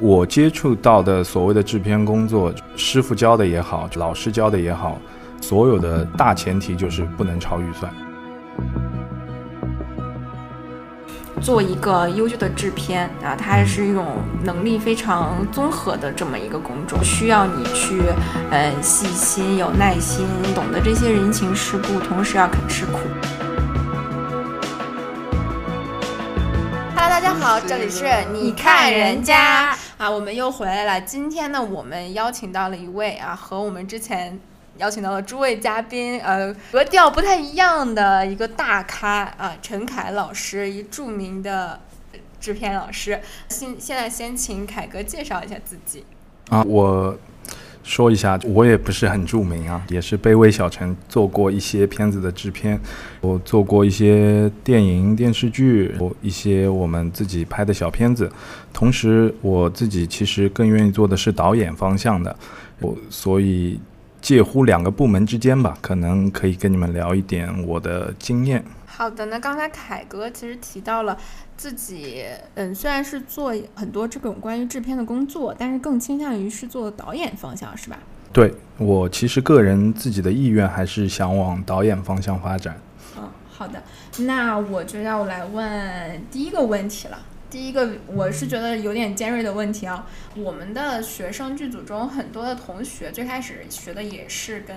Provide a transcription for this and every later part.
我接触到的所谓的制片工作，师傅教的也好，老师教的也好，所有的大前提就是不能超预算。做一个优秀的制片啊，它是一种能力非常综合的这么一个工种，需要你去嗯细心、有耐心，懂得这些人情世故，同时要肯吃苦。Hello，大家好，这里是你看人家啊，我们又回来了。今天呢，我们邀请到了一位啊，和我们之前。邀请到的诸位嘉宾，呃，格调不太一样的一个大咖啊，陈凯老师，一著名的制片老师。现现在先请凯哥介绍一下自己。啊，我说一下，我也不是很著名啊，也是卑微小陈，做过一些片子的制片，我做过一些电影、电视剧，一些我们自己拍的小片子。同时，我自己其实更愿意做的是导演方向的，我所以。介乎两个部门之间吧，可能可以跟你们聊一点我的经验。好的，那刚才凯哥其实提到了自己，嗯，虽然是做很多这种关于制片的工作，但是更倾向于是做导演方向，是吧？对我其实个人自己的意愿还是想往导演方向发展。嗯，好的，那我就要来问第一个问题了。第一个，我是觉得有点尖锐的问题啊。我们的学生剧组中很多的同学最开始学的也是跟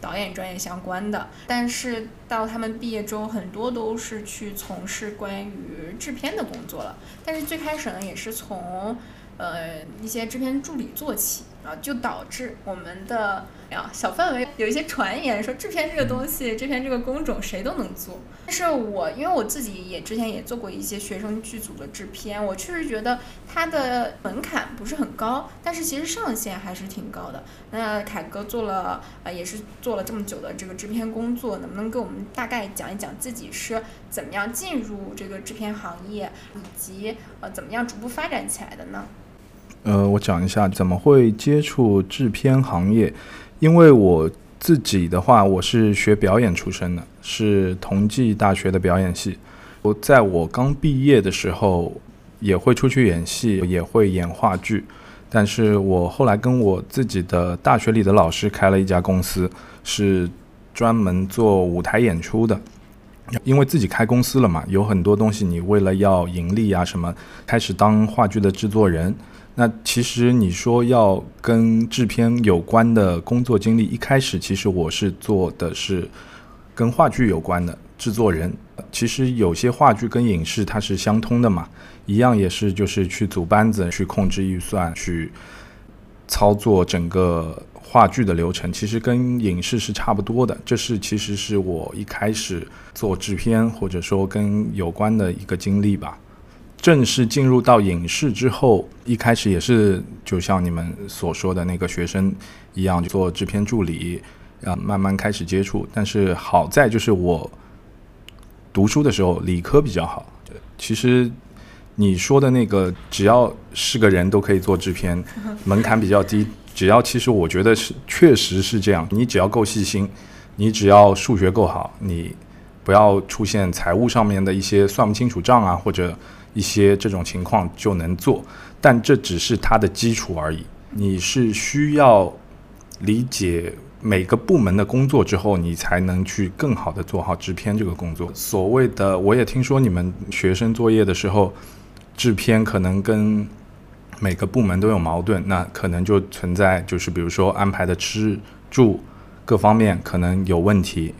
导演专业相关的，但是到他们毕业之后，很多都是去从事关于制片的工作了。但是最开始呢，也是从呃一些制片助理做起。啊，就导致我们的呀小范围有一些传言说制片这个东西，制片这个工种谁都能做。但是我因为我自己也之前也做过一些学生剧组的制片，我确实觉得它的门槛不是很高，但是其实上限还是挺高的。那凯哥做了呃也是做了这么久的这个制片工作，能不能给我们大概讲一讲自己是怎么样进入这个制片行业，以及呃怎么样逐步发展起来的呢？呃，我讲一下怎么会接触制片行业，因为我自己的话，我是学表演出身的，是同济大学的表演系。我在我刚毕业的时候，也会出去演戏，也会演话剧。但是我后来跟我自己的大学里的老师开了一家公司，是专门做舞台演出的。因为自己开公司了嘛，有很多东西你为了要盈利啊什么，开始当话剧的制作人。那其实你说要跟制片有关的工作经历，一开始其实我是做的是跟话剧有关的制作人。其实有些话剧跟影视它是相通的嘛，一样也是就是去组班子、去控制预算、去操作整个话剧的流程，其实跟影视是差不多的。这是其实是我一开始做制片或者说跟有关的一个经历吧。正式进入到影视之后，一开始也是就像你们所说的那个学生一样，做制片助理，啊，慢慢开始接触。但是好在就是我读书的时候理科比较好。其实你说的那个，只要是个人都可以做制片，门槛比较低。只要其实我觉得是确实是这样，你只要够细心，你只要数学够好，你不要出现财务上面的一些算不清楚账啊，或者。一些这种情况就能做，但这只是它的基础而已。你是需要理解每个部门的工作之后，你才能去更好的做好制片这个工作。所谓的，我也听说你们学生作业的时候，制片可能跟每个部门都有矛盾，那可能就存在就是比如说安排的吃住各方面可能有问题。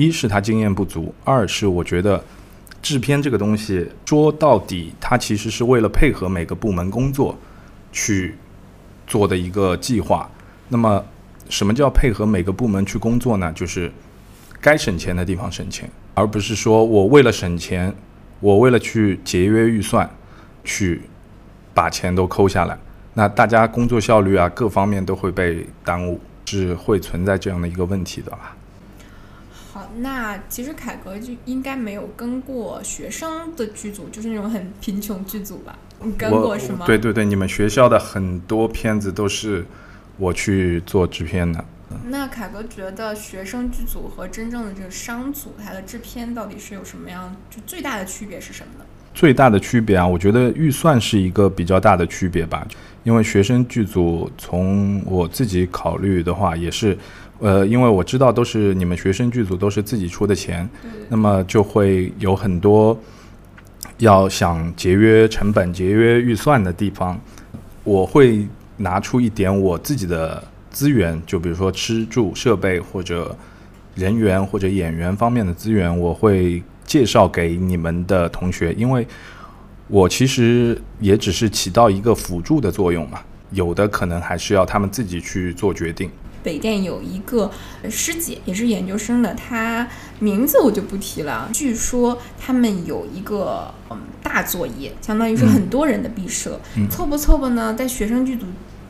一是他经验不足，二是我觉得。制片这个东西说到底，它其实是为了配合每个部门工作去做的一个计划。那么，什么叫配合每个部门去工作呢？就是该省钱的地方省钱，而不是说我为了省钱，我为了去节约预算，去把钱都抠下来。那大家工作效率啊，各方面都会被耽误，是会存在这样的一个问题的吧。好，那其实凯哥就应该没有跟过学生的剧组，就是那种很贫穷剧组吧？你跟过是吗？对对对，你们学校的很多片子都是我去做制片的。那凯哥觉得学生剧组和真正的这个商组，它的制片到底是有什么样就最大的区别是什么呢？最大的区别啊，我觉得预算是一个比较大的区别吧。因为学生剧组，从我自己考虑的话，也是，呃，因为我知道都是你们学生剧组都是自己出的钱，那么就会有很多要想节约成本、节约预算的地方。我会拿出一点我自己的资源，就比如说吃住设备或者人员或者演员方面的资源，我会介绍给你们的同学，因为。我其实也只是起到一个辅助的作用嘛，有的可能还是要他们自己去做决定。北电有一个师姐，也是研究生的，她名字我就不提了。据说他们有一个嗯大作业，相当于是很多人的毕设，凑吧凑吧呢？在学生剧组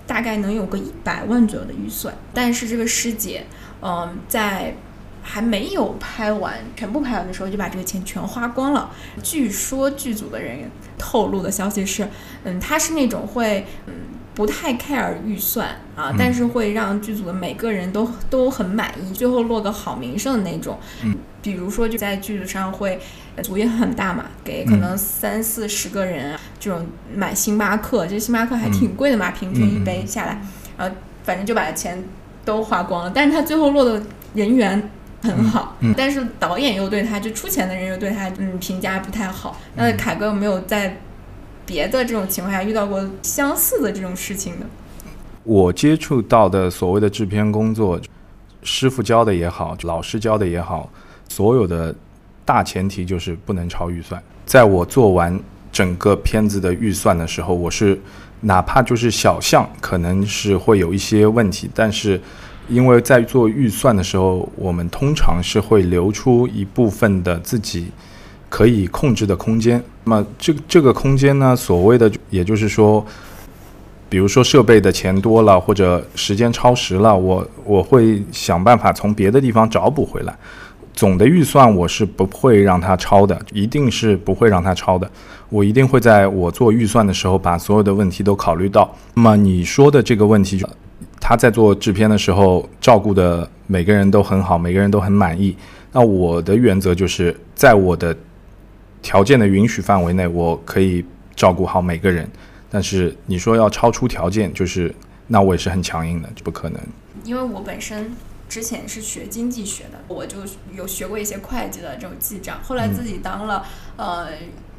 大概能有个一百万左右的预算，但是这个师姐嗯在。还没有拍完，全部拍完的时候就把这个钱全花光了。据说剧组的人员透露的消息是，嗯，他是那种会，嗯，不太 care 预算啊，但是会让剧组的每个人都都很满意，最后落个好名声的那种。嗯，比如说就在剧组上会，组也很大嘛，给可能三四十个人这种买星巴克，这星巴克还挺贵的嘛，平均一杯下来，然后反正就把钱都花光了。但是他最后落的人缘。很好，但是导演又对他，就出钱的人又对他，嗯，评价不太好。那凯哥有没有在别的这种情况下遇到过相似的这种事情的？我接触到的所谓的制片工作，师傅教的也好，老师教的也好，所有的大前提就是不能超预算。在我做完整个片子的预算的时候，我是哪怕就是小项可能是会有一些问题，但是。因为在做预算的时候，我们通常是会留出一部分的自己可以控制的空间。那么这这个空间呢，所谓的也就是说，比如说设备的钱多了，或者时间超时了，我我会想办法从别的地方找补回来。总的预算我是不会让它超的，一定是不会让它超的。我一定会在我做预算的时候把所有的问题都考虑到。那么你说的这个问题。他在做制片的时候，照顾的每个人都很好，每个人都很满意。那我的原则就是在我的条件的允许范围内，我可以照顾好每个人。但是你说要超出条件，就是那我也是很强硬的，就不可能。因为我本身之前是学经济学的，我就有学过一些会计的这种记账。后来自己当了呃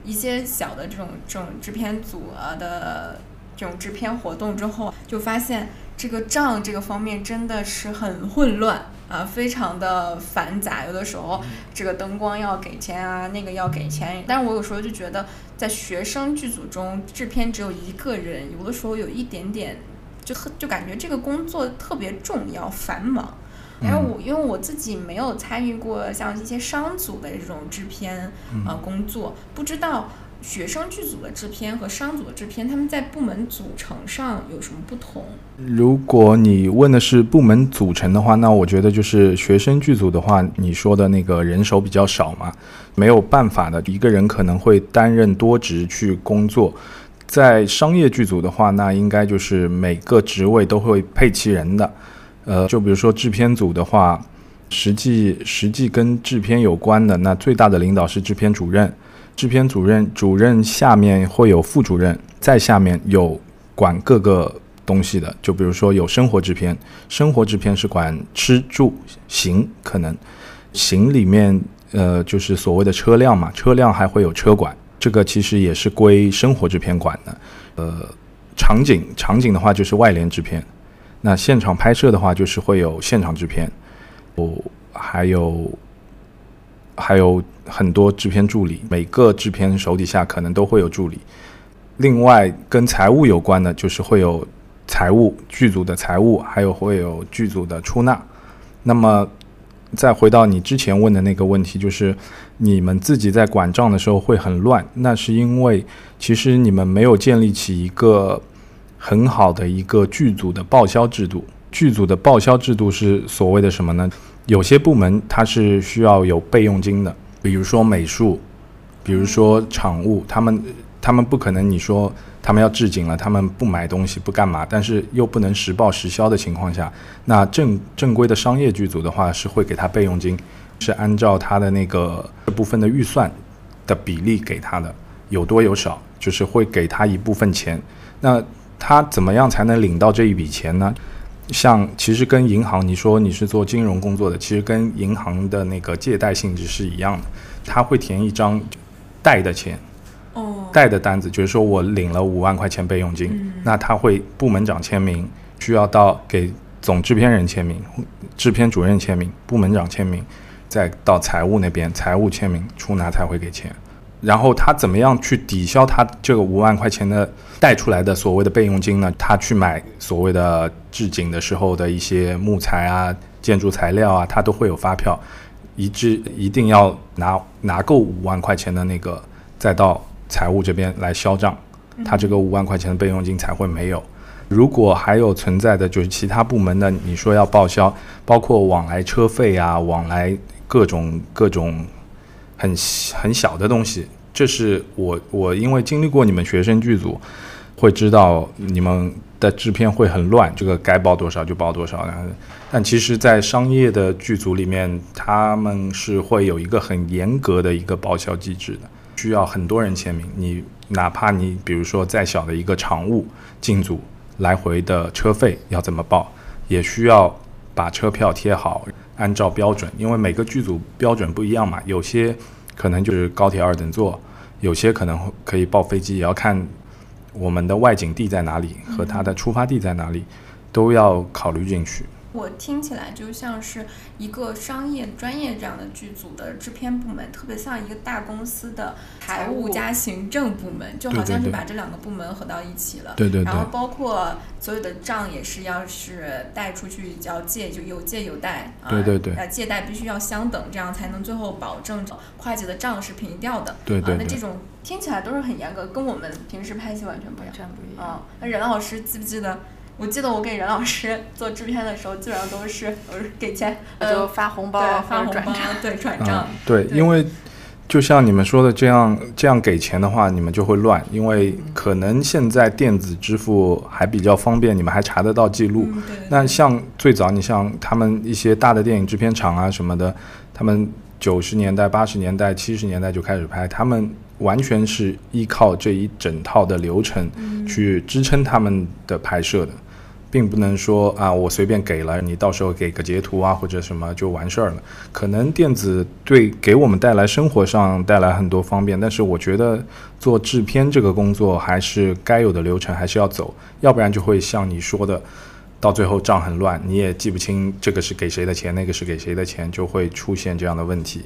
一些小的这种这种制片组啊的这种制片活动之后，就发现。这个账这个方面真的是很混乱啊，非常的繁杂。有的时候这个灯光要给钱啊，那个要给钱。但是我有时候就觉得，在学生剧组中，制片只有一个人，有的时候有一点点，就就感觉这个工作特别重要、繁忙。然后我因为我自己没有参与过像一些商组的这种制片啊工作，不知道。学生剧组的制片和商组的制片，他们在部门组成上有什么不同？如果你问的是部门组成的话，那我觉得就是学生剧组的话，你说的那个人手比较少嘛，没有办法的，一个人可能会担任多职去工作。在商业剧组的话，那应该就是每个职位都会配齐人的。呃，就比如说制片组的话，实际实际跟制片有关的，那最大的领导是制片主任。制片主任，主任下面会有副主任，在下面有管各个东西的，就比如说有生活制片，生活制片是管吃住行，可能行里面呃就是所谓的车辆嘛，车辆还会有车管，这个其实也是归生活制片管的。呃，场景场景的话就是外联制片，那现场拍摄的话就是会有现场制片，哦，还有。还有很多制片助理，每个制片手底下可能都会有助理。另外，跟财务有关的，就是会有财务剧组的财务，还有会有剧组的出纳。那么，再回到你之前问的那个问题，就是你们自己在管账的时候会很乱，那是因为其实你们没有建立起一个很好的一个剧组的报销制度。剧组的报销制度是所谓的什么呢？有些部门它是需要有备用金的，比如说美术，比如说场务，他们他们不可能你说他们要置景了，他们不买东西不干嘛，但是又不能实报实销的情况下，那正正规的商业剧组的话是会给他备用金，是按照他的那个这部分的预算的比例给他的，有多有少，就是会给他一部分钱。那他怎么样才能领到这一笔钱呢？像其实跟银行，你说你是做金融工作的，其实跟银行的那个借贷性质是一样的，他会填一张贷的钱，哦，贷的单子，就是说我领了五万块钱备用金，嗯那他会部门长签名，需要到给总制片人签名、制片主任签名、部门长签名，再到财务那边，财务签名，出纳才会给钱。然后他怎么样去抵消他这个五万块钱的贷出来的所谓的备用金呢？他去买所谓的置景的时候的一些木材啊、建筑材料啊，他都会有发票，一致一定要拿拿够五万块钱的那个，再到财务这边来销账，他这个五万块钱的备用金才会没有。如果还有存在的就是其他部门的，你说要报销，包括往来车费啊，往来各种各种很很小的东西，这是我我因为经历过你们学生剧组，会知道你们的制片会很乱，这个该报多少就报多少。然后，但其实，在商业的剧组里面，他们是会有一个很严格的一个报销机制的，需要很多人签名。你哪怕你比如说再小的一个常务进组，来回的车费要怎么报，也需要把车票贴好，按照标准，因为每个剧组标准不一样嘛，有些可能就是高铁二等座，有些可能可以报飞机，也要看我们的外景地在哪里和它的出发地在哪里，都要考虑进去。我听起来就像是一个商业专业这样的剧组的制片部门，特别像一个大公司的财务加行政部门，就好像是把这两个部门合到一起了。对对对然后包括所有的账也是要是贷出去要借，就有借有贷。啊、对对对啊，借贷必须要相等，这样才能最后保证会计的账是平掉的。对对对啊、那这种听起来都是很严格，跟我们平时拍戏完全不一样。完全不一样。啊，那任老师记不记得？我记得我给任老师做制片的时候，基本上都是我是给钱，就发红包发红包者转账。，对，转账啊。，对，因为就像你们说的这样，这样给钱的话，你们就会乱，因为可能现在电子支付还比较方便，你们还查得到记录。嗯，对对那像最早，你像他们一些大的电影制片厂啊什么的，他们九十年代、八十年代、七十年代就开始拍，他们完全是依靠这一整套的流程嗯去支撑他们的拍摄的，并不能说啊我随便给了你，到时候给个截图啊或者什么就完事儿了。可能电子对给我们带来生活上带来很多方便，但是我觉得做制片这个工作还是该有的流程还是要走，要不然就会像你说的。到最后账很乱，你也记不清这个是给谁的钱，那个是给谁的钱，就会出现这样的问题。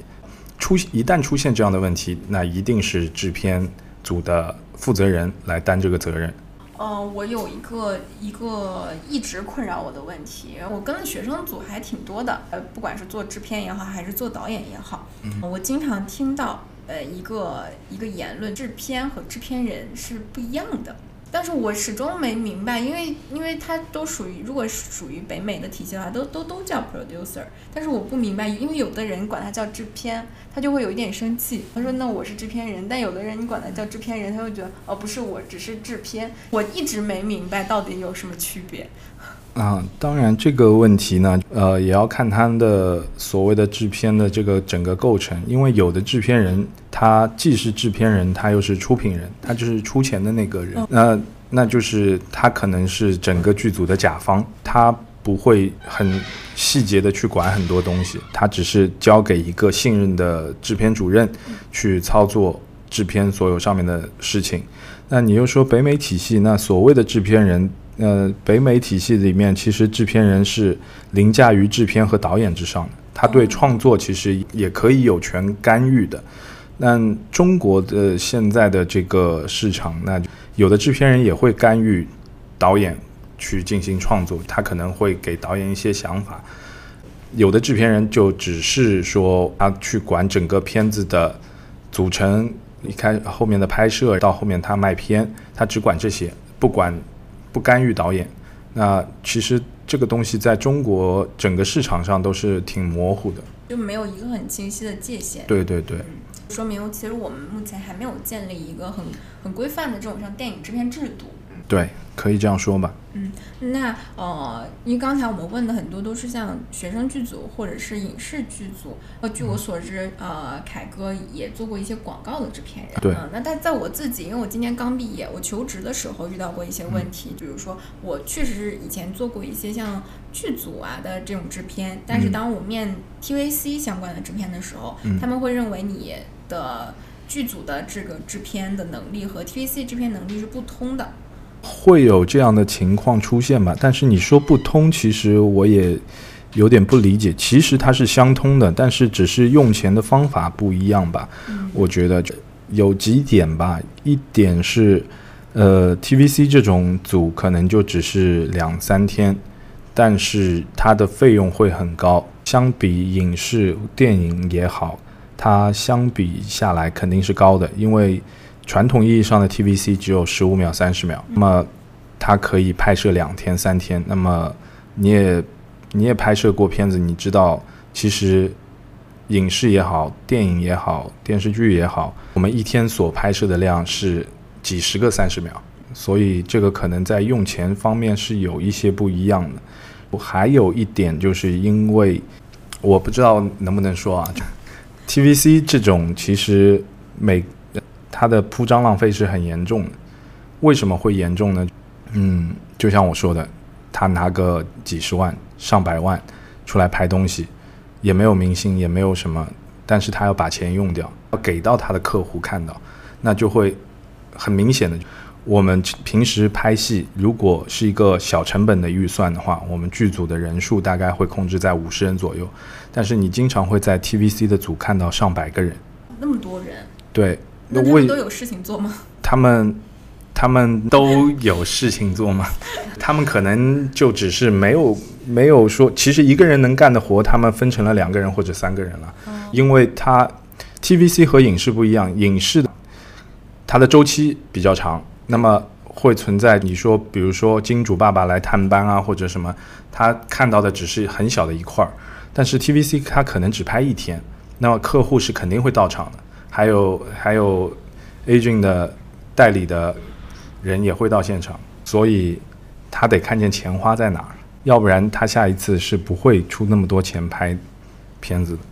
出一旦出现这样的问题，那一定是制片组的负责人来担这个责任。嗯，我有一个一个一直困扰我的问题，我跟的学生组还挺多的，呃，不管是做制片也好，还是做导演也好，我经常听到呃一个一个言论，制片和制片人是不一样的。但是我始终没明白，因为因为它都属于，如果是属于北美的体系的话，都都都叫 producer。但是我不明白，因为有的人管他叫制片，他就会有一点生气。他说：“那我是制片人。”但有的人你管他叫制片人，他会觉得哦，不是我，只是制片。我一直没明白到底有什么区别。啊，当然这个问题呢，呃，也要看他的所谓的制片的这个整个构成，因为有的制片人他既是制片人，他又是出品人，他就是出钱的那个人，那那就是他可能是整个剧组的甲方，他不会很细节的去管很多东西，他只是交给一个信任的制片主任去操作制片所有上面的事情。那你又说北美体系，那所谓的制片人，呃，北美体系里面其实制片人是凌驾于制片和导演之上的，他对创作其实也可以有权干预的。那中国的现在的这个市场，那有的制片人也会干预导演去进行创作，他可能会给导演一些想法。有的制片人就只是说他去管整个片子的组成，一开后面的拍摄到后面他卖片，他只管这些，不管不干预导演。那其实这个东西在中国整个市场上都是挺模糊的。就没有一个很清晰的界限。对对对，说明其实我们目前还没有建立一个很很规范的这种像电影制片制度。对，可以这样说吧。嗯，那呃，因为刚才我们问的很多都是像学生剧组或者是影视剧组。呃，据我所知，呃，凯哥也做过一些广告的制片人。对。嗯，那但在我自己，因为我今年刚毕业，我求职的时候遇到过一些问题，比如说我确实是以前做过一些像剧组啊的这种制片，但是当我面 TVC 相关的制片的时候，他们会认为你的剧组的这个制片的能力和 TVC 制片能力是不通的。会有这样的情况出现吧？但是你说不通，其实我也有点不理解。其实它是相通的，但是只是用钱的方法不一样吧。我觉得有几点吧。一点是，呃，TVC 这种组可能就只是两三天，但是它的费用会很高。相比影视电影也好，它相比下来肯定是高的，因为。传统意义上的 TVC 只有十五秒、三十秒，那么它可以拍摄两天、三天。那么你也你也拍摄过片子，你知道，其实影视也好、电影也好、电视剧也好，我们一天所拍摄的量是几十个三十秒，所以这个可能在用钱方面是有一些不一样的。还有一点就是因为我不知道能不能说啊，TVC 这种其实每它的铺张浪费是很严重的，为什么会严重呢？嗯，就像我说的，他拿个几十万、上百万出来拍东西，也没有明星，也没有什么，但是他要把钱用掉，要给到他的客户看到，那就会很明显的。我们平时拍戏，如果是一个小成本的预算的话，我们剧组的人数大概会控制在五十人左右，但是你经常会在 TVC 的组看到上百个人，那么多人，对。那他们都有事情做吗？他们，他们都有事情做吗？他们可能就只是没有没有说，其实一个人能干的活，他们分成了两个人或者三个人了。因为他 TVC 和影视不一样，影视的它的周期比较长，那么会存在你说，比如说金主爸爸来探班啊，或者什么，他看到的只是很小的一块儿，但是 TVC 他可能只拍一天，那么客户是肯定会到场的。还有还有，agent 的代理的人也会到现场，所以他得看见钱花在哪儿，要不然他下一次是不会出那么多钱拍片子的。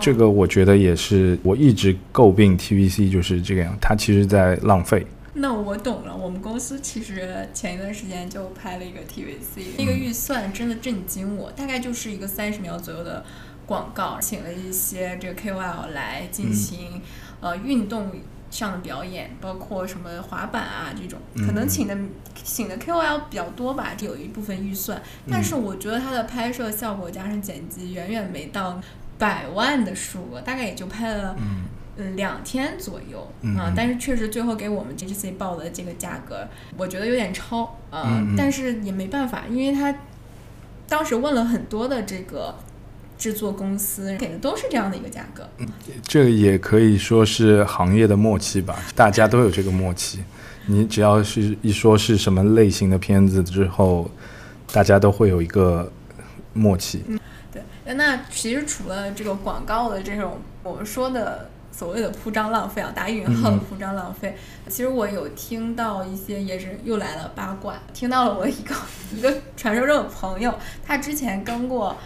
这个我觉得也是我一直诟病 TVC 就是这个样，他其实在浪费。那我懂了，我们公司其实前一段时间就拍了一个 TVC，那个预算真的震惊我，大概就是一个三十秒左右的广告，请了一些这个 KOL 来进行。呃，运动上的表演，包括什么滑板啊这种，可能请的请的 KOL 比较多吧，有一部分预算。但是我觉得它的拍摄效果加上剪辑，远远没到百万的数额，大概也就拍了嗯两天左右啊。但是确实最后给我们 GGC 报的这个价格，我觉得有点超啊。但是也没办法，因为他当时问了很多的这个。制作公司给的都是这样的一个价格，嗯，这也可以说是行业的默契吧，大家都有这个默契。你只要是一说是什么类型的片子之后，大家都会有一个默契。嗯，对。那其实除了这个广告的这种我们说的所谓的铺张浪费啊，打引号的铺张浪费，其实我有听到一些也是又来了八卦，听到了我一个 一个传说中的朋友，他之前跟过。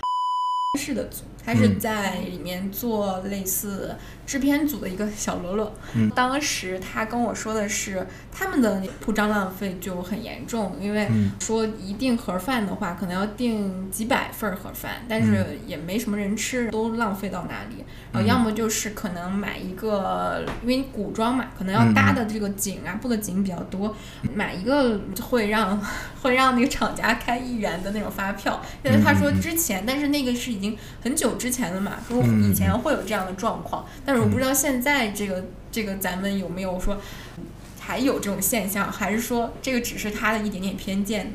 是的，他是在里面做类似制片组的一个小喽啰。当时他跟我说的是，他们的铺张浪费就很严重，因为说一订盒饭的话，可能要订几百份盒饭，但是也没什么人吃，都浪费到哪里？然后要么就是可能买一个，因为古装嘛，可能要搭的这个景啊，布的景比较多，买一个会让会让那个厂家开一元的那种发票。因为他说之前，但是那个是已经很久之前的嘛，说以前会有这样的状况，但是我不知道现在这个这个咱们有没有说还有这种现象，还是说这个只是他的一点点偏见？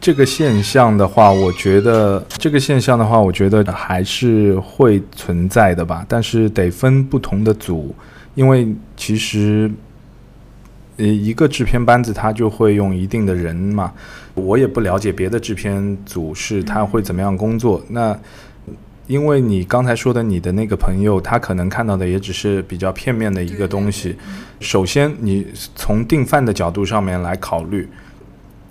这个现象的话，我觉得这个现象的话，我觉得还是会存在的吧，但是得分不同的组，因为其实呃一个制片班子他就会用一定的人嘛，我也不了解别的制片组是他会怎么样工作，那。因为你刚才说的你的那个朋友，他可能看到的也只是比较片面的一个东西。首先，你从订饭的角度上面来考虑，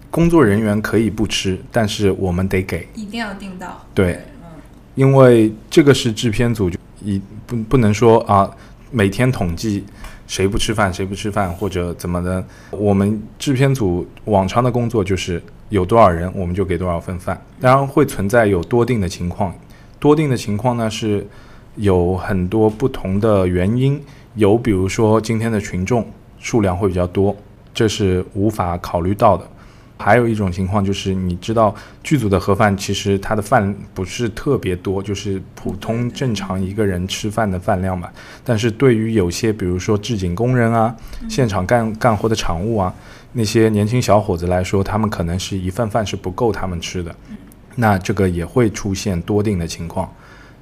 工作人员可以不吃，但是我们得给，一定要订到。对嗯，因为这个是制片组就一不不能说啊，每天统计谁不吃饭谁不吃饭或者怎么的。我们制片组往常的工作就是有多少人我们就给多少份饭，当然会存在有多订的情况。多订的情况呢是有很多不同的原因，有比如说今天的群众数量会比较多，这是无法考虑到的。还有一种情况就是，你知道剧组的盒饭其实它的饭不是特别多，就是普通正常一个人吃饭的饭量嘛。但是对于有些比如说制景工人啊、现场干干活的场务啊，那些年轻小伙子来说，他们可能是一份饭是不够他们吃的，那这个也会出现多定的情况。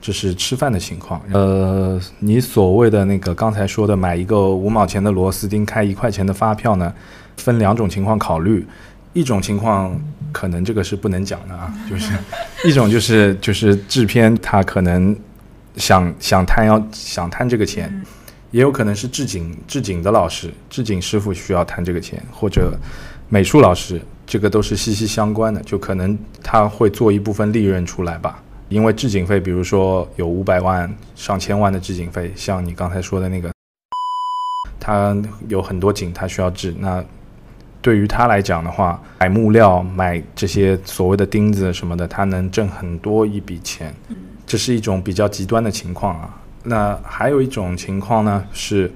这是吃饭的情况。呃，你所谓的那个刚才说的买一个五毛钱的螺丝钉开一块钱的发票呢，分两种情况考虑。一种情况可能这个是不能讲的啊，就是 一种就是就是制片他可能想想贪要想贪这个钱，也有可能是制景制景的老师制景师傅需要贪这个钱，或者美术老师，这个都是息息相关的，就可能他会做一部分利润出来吧。因为制景费，比如说有五百万、上千万的制景费，像你刚才说的那个，他有很多景他需要制，那。对于他来讲的话，买木料、买这些所谓的钉子什么的，他能挣很多一笔钱。这是一种比较极端的情况啊。那还有一种情况呢，是，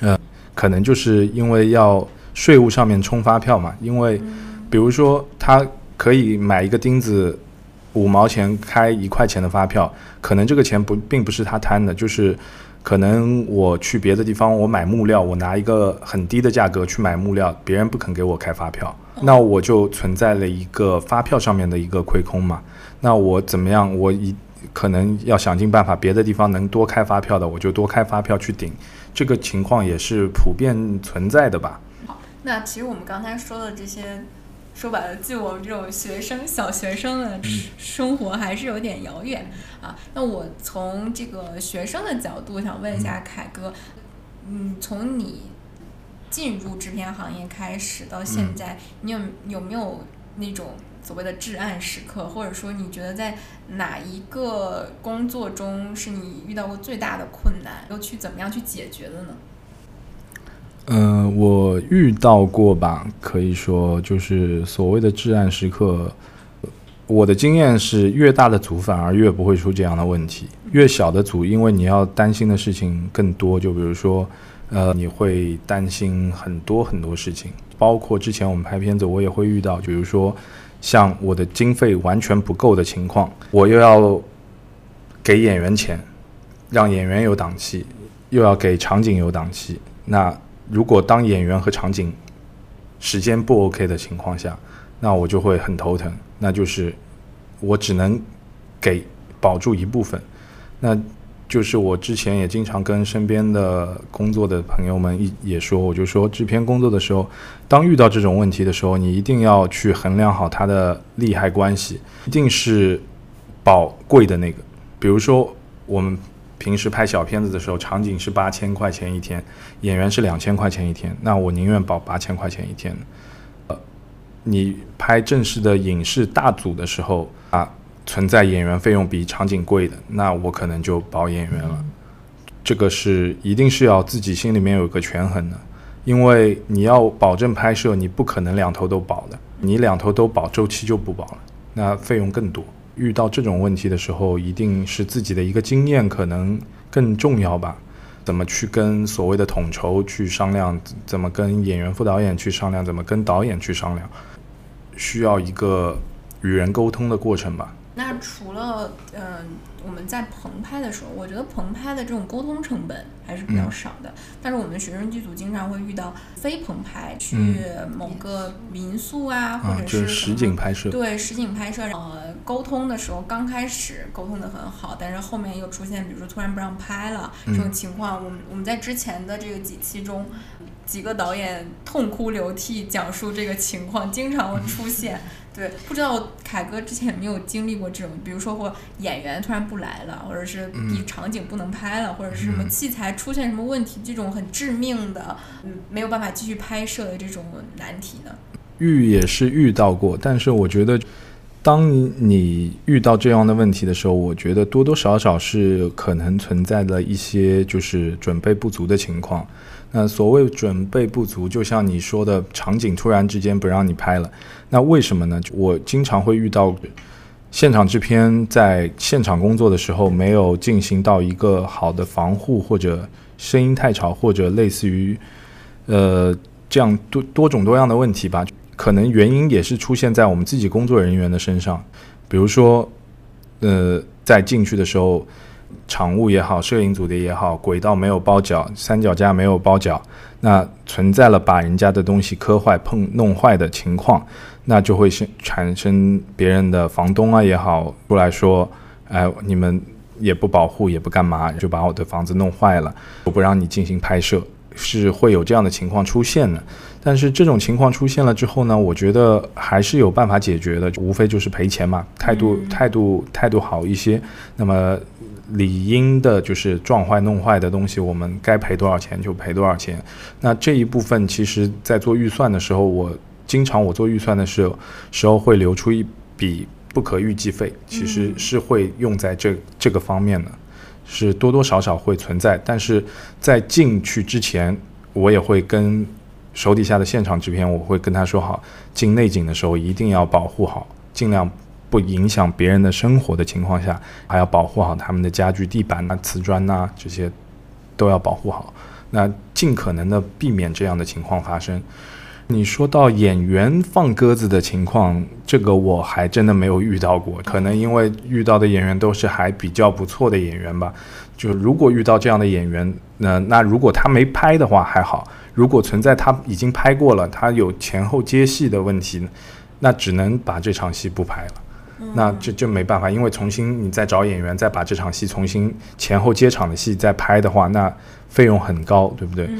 呃，可能就是因为要税务上面充发票嘛。因为，比如说他可以买一个钉子五毛钱开一块钱的发票，可能这个钱不并不是他贪的，就是。可能我去别的地方，我买木料，我拿一个很低的价格去买木料，别人不肯给我开发票，那我就存在了一个发票上面的一个亏空嘛。那我怎么样？我一可能要想尽办法，别的地方能多开发票的，我就多开发票去顶。这个情况也是普遍存在的吧？好，那其实我们刚才说的这些。说白了，距我们这种学生、小学生的生活还是有点遥远啊。那我从这个学生的角度想问一下凯哥，嗯，从你进入制片行业开始到现在，你有有没有那种所谓的至暗时刻，或者说你觉得在哪一个工作中是你遇到过最大的困难，又去怎么样去解决的呢？嗯，我遇到过吧，可以说就是所谓的至暗时刻。我的经验是，越大的组反而越不会出这样的问题，越小的组，因为你要担心的事情更多。就比如说，呃，你会担心很多很多事情，包括之前我们拍片子，我也会遇到，比如说像我的经费完全不够的情况，我又要给演员钱，让演员有档期，又要给场景有档期，那。如果当演员和场景时间不 OK 的情况下，那我就会很头疼。那就是我只能给保住一部分。那就是我之前也经常跟身边的工作的朋友们一也说，我就说制片工作的时候，当遇到这种问题的时候，你一定要去衡量好它的利害关系，一定是保贵的那个。比如说我们。平时拍小片子的时候，场景是八千块钱一天，演员是两千块钱一天，那我宁愿保八千块钱一天。呃，你拍正式的影视大组的时候啊，存在演员费用比场景贵的，那我可能就保演员了。这个是一定是要自己心里面有个权衡的，因为你要保证拍摄，你不可能两头都保的，你两头都保，周期就不保了，那费用更多。遇到这种问题的时候，一定是自己的一个经验可能更重要吧？怎么去跟所谓的统筹去商量？怎么跟演员、副导演去商量？怎么跟导演去商量？需要一个与人沟通的过程吧。那除了嗯，我们在棚拍的时候，我觉得棚拍的这种沟通成本还是比较少的。但是我们学生剧组经常会遇到非棚拍，去某个民宿啊，或者是实景拍摄，对实景拍摄，呃，沟通的时候刚开始沟通的很好，但是后面又出现，比如说突然不让拍了这种情况。我们我们在之前的这个几期中，几个导演痛哭流涕讲述这个情况，经常会出现。对，不知道凯哥之前有没有经历过这种，比如说或演员突然不来了，或者是一场景不能拍了，或者是什么器材出现什么问题，这种很致命的，嗯，没有办法继续拍摄的这种难题呢？遇也是遇到过，但是我觉得，当你遇到这样的问题的时候，我觉得多多少少是可能存在的一些就是准备不足的情况。那所谓准备不足，就像你说的，场景突然之间不让你拍了，那为什么呢？我经常会遇到现场制片在现场工作的时候没有进行到一个好的防护，或者声音太吵，或者类似于呃这样多多种多样的问题吧。可能原因也是出现在我们自己工作人员的身上，比如说呃在进去的时候。场务也好，摄影组的也好，轨道没有包脚，三脚架没有包脚，那存在了把人家的东西磕坏、碰弄坏的情况，那就会产生别人的房东啊也好出来说，哎，你们也不保护，也不干嘛，就把我的房子弄坏了，我不让你进行拍摄，是会有这样的情况出现的。但是这种情况出现了之后呢，我觉得还是有办法解决的，无非就是赔钱嘛，态度态度态度好一些，那么。理应的就是撞坏弄坏的东西，我们该赔多少钱就赔多少钱。那这一部分其实，在做预算的时候，我经常我做预算的时候，时候会留出一笔不可预计费，其实是会用在这这个方面的，是多多少少会存在。但是在进去之前，我也会跟手底下的现场制片，我会跟他说好，进内景的时候一定要保护好，尽量。不影响别人的生活的情况下，还要保护好他们的家具、地板呐、瓷砖呐这些，都要保护好。那尽可能的避免这样的情况发生。你说到演员放鸽子的情况，这个我还真的没有遇到过。可能因为遇到的演员都是还比较不错的演员吧。就如果遇到这样的演员，那那如果他没拍的话还好；如果存在他已经拍过了，他有前后接戏的问题，那只能把这场戏不拍了。那这就没办法，因为重新你再找演员，再把这场戏重新前后接场的戏再拍的话，那费用很高，对不对？